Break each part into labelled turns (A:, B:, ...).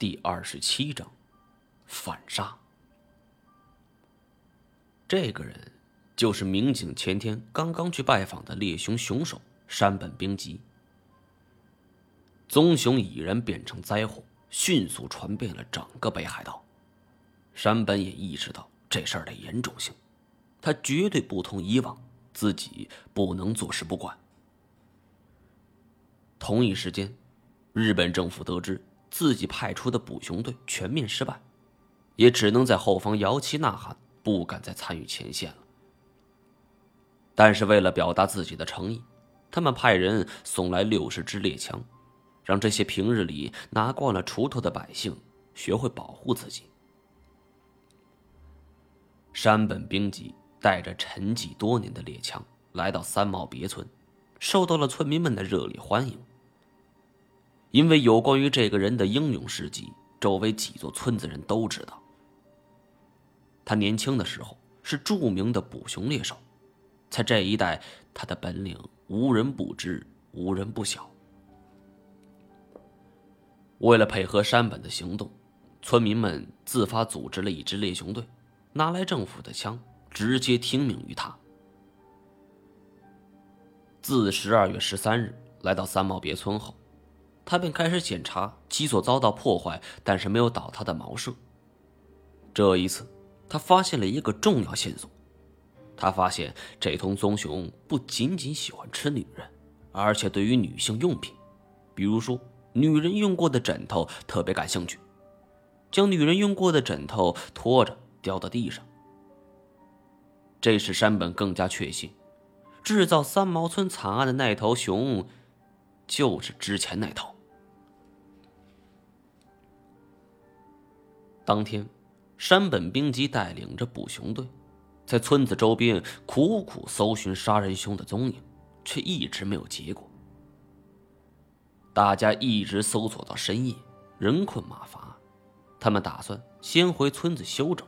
A: 第二十七章，反杀。这个人就是民警前天刚刚去拜访的猎熊凶手山本兵吉。棕熊已然变成灾祸，迅速传遍了整个北海道。山本也意识到这事儿的严重性，他绝对不同以往，自己不能坐视不管。同一时间，日本政府得知自己派出的捕熊队全面失败，也只能在后方摇旗呐喊，不敢再参与前线了。但是为了表达自己的诚意，他们派人送来六十支猎枪。让这些平日里拿惯了锄头的百姓学会保护自己。山本兵吉带着沉寂多年的猎枪来到三毛别村，受到了村民们的热烈欢迎。因为有关于这个人的英勇事迹，周围几座村子人都知道。他年轻的时候是著名的捕熊猎手，在这一带，他的本领无人不知，无人不晓。为了配合山本的行动，村民们自发组织了一支猎熊队，拿来政府的枪，直接听命于他。自十二月十三日来到三毛别村后，他便开始检查其所遭到破坏但是没有倒塌的茅舍。这一次，他发现了一个重要线索：他发现这头棕熊不仅仅喜欢吃女人，而且对于女性用品，比如说。女人用过的枕头特别感兴趣，将女人用过的枕头拖着掉到地上。这使山本更加确信，制造三毛村惨案的那头熊，就是之前那头。当天，山本兵吉带领着捕熊队，在村子周边苦苦搜寻杀人凶的踪影，却一直没有结果。大家一直搜索到深夜，人困马乏，他们打算先回村子休整。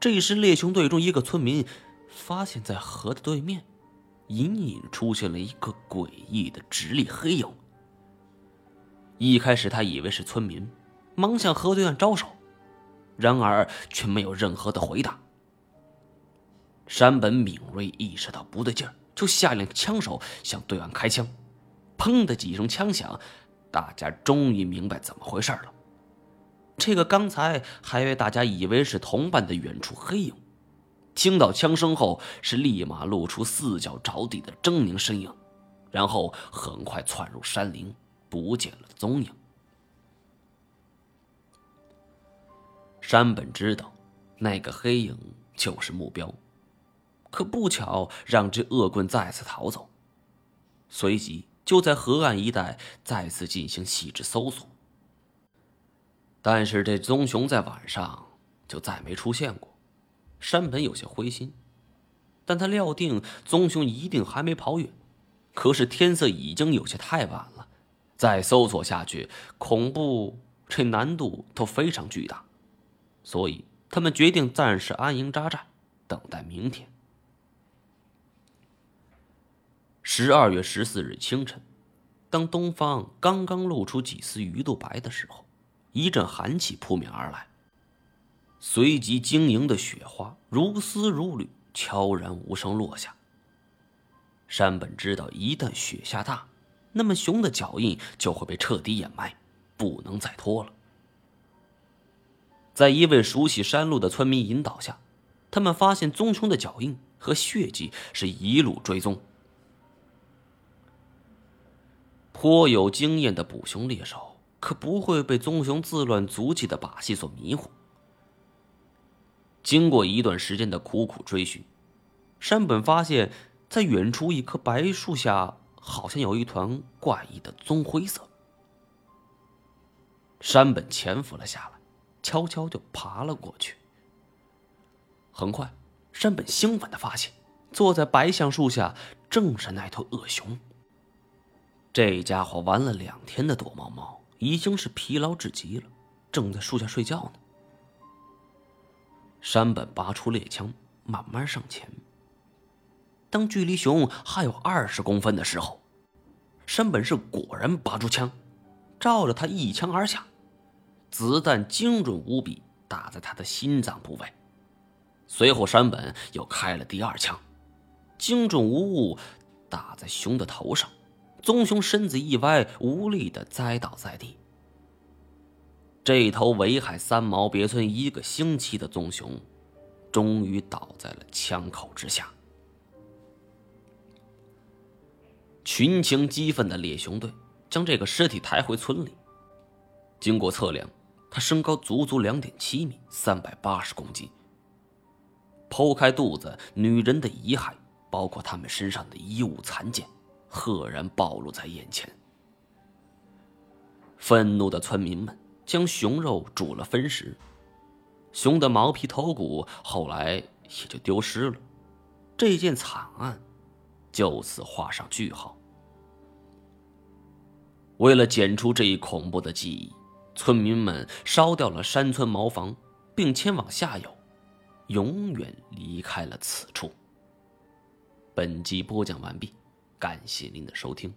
A: 这时，猎熊队中一个村民发现，在河的对面，隐隐出现了一个诡异的直立黑影。一开始，他以为是村民，忙向河对岸招手，然而却没有任何的回答。山本敏锐意识到不对劲儿，就下令枪手向对岸开枪。砰的几声枪响，大家终于明白怎么回事了。这个刚才还被大家以为是同伴的远处黑影，听到枪声后是立马露出四脚着地的狰狞身影，然后很快窜入山林，不见了踪影。山本知道，那个黑影就是目标，可不巧让这恶棍再次逃走，随即。就在河岸一带再次进行细致搜索，但是这棕熊在晚上就再没出现过。山本有些灰心，但他料定棕熊一定还没跑远。可是天色已经有些太晚了，再搜索下去，恐怖这难度都非常巨大，所以他们决定暂时安营扎寨，等待明天。十二月十四日清晨，当东方刚刚露出几丝鱼肚白的时候，一阵寒气扑面而来。随即，晶莹的雪花如丝如缕，悄然无声落下。山本知道，一旦雪下大，那么熊的脚印就会被彻底掩埋，不能再拖了。在一位熟悉山路的村民引导下，他们发现棕熊的脚印和血迹是一路追踪。颇有经验的捕熊猎手可不会被棕熊自乱足迹的把戏所迷惑。经过一段时间的苦苦追寻，山本发现，在远处一棵白树下，好像有一团怪异的棕灰色。山本潜伏了下来，悄悄就爬了过去。很快，山本兴奋的发现，坐在白橡树下正是那头恶熊。这家伙玩了两天的躲猫猫，已经是疲劳至极了，正在树下睡觉呢。山本拔出猎枪，慢慢上前。当距离熊还有二十公分的时候，山本是果然拔出枪，照着他一枪而下，子弹精准无比，打在他的心脏部位。随后，山本又开了第二枪，精准无误，打在熊的头上。棕熊身子一歪，无力的栽倒在地。这头围害三毛别村一个星期的棕熊，终于倒在了枪口之下。群情激愤的猎熊队将这个尸体抬回村里。经过测量，他身高足足两点七米，三百八十公斤。剖开肚子，女人的遗骸，包括他们身上的衣物残件，赫然暴露在眼前。愤怒的村民们。将熊肉煮了分食，熊的毛皮头骨后来也就丢失了，这件惨案就此画上句号。为了剪出这一恐怖的记忆，村民们烧掉了山村茅房，并迁往下游，永远离开了此处。本集播讲完毕，感谢您的收听。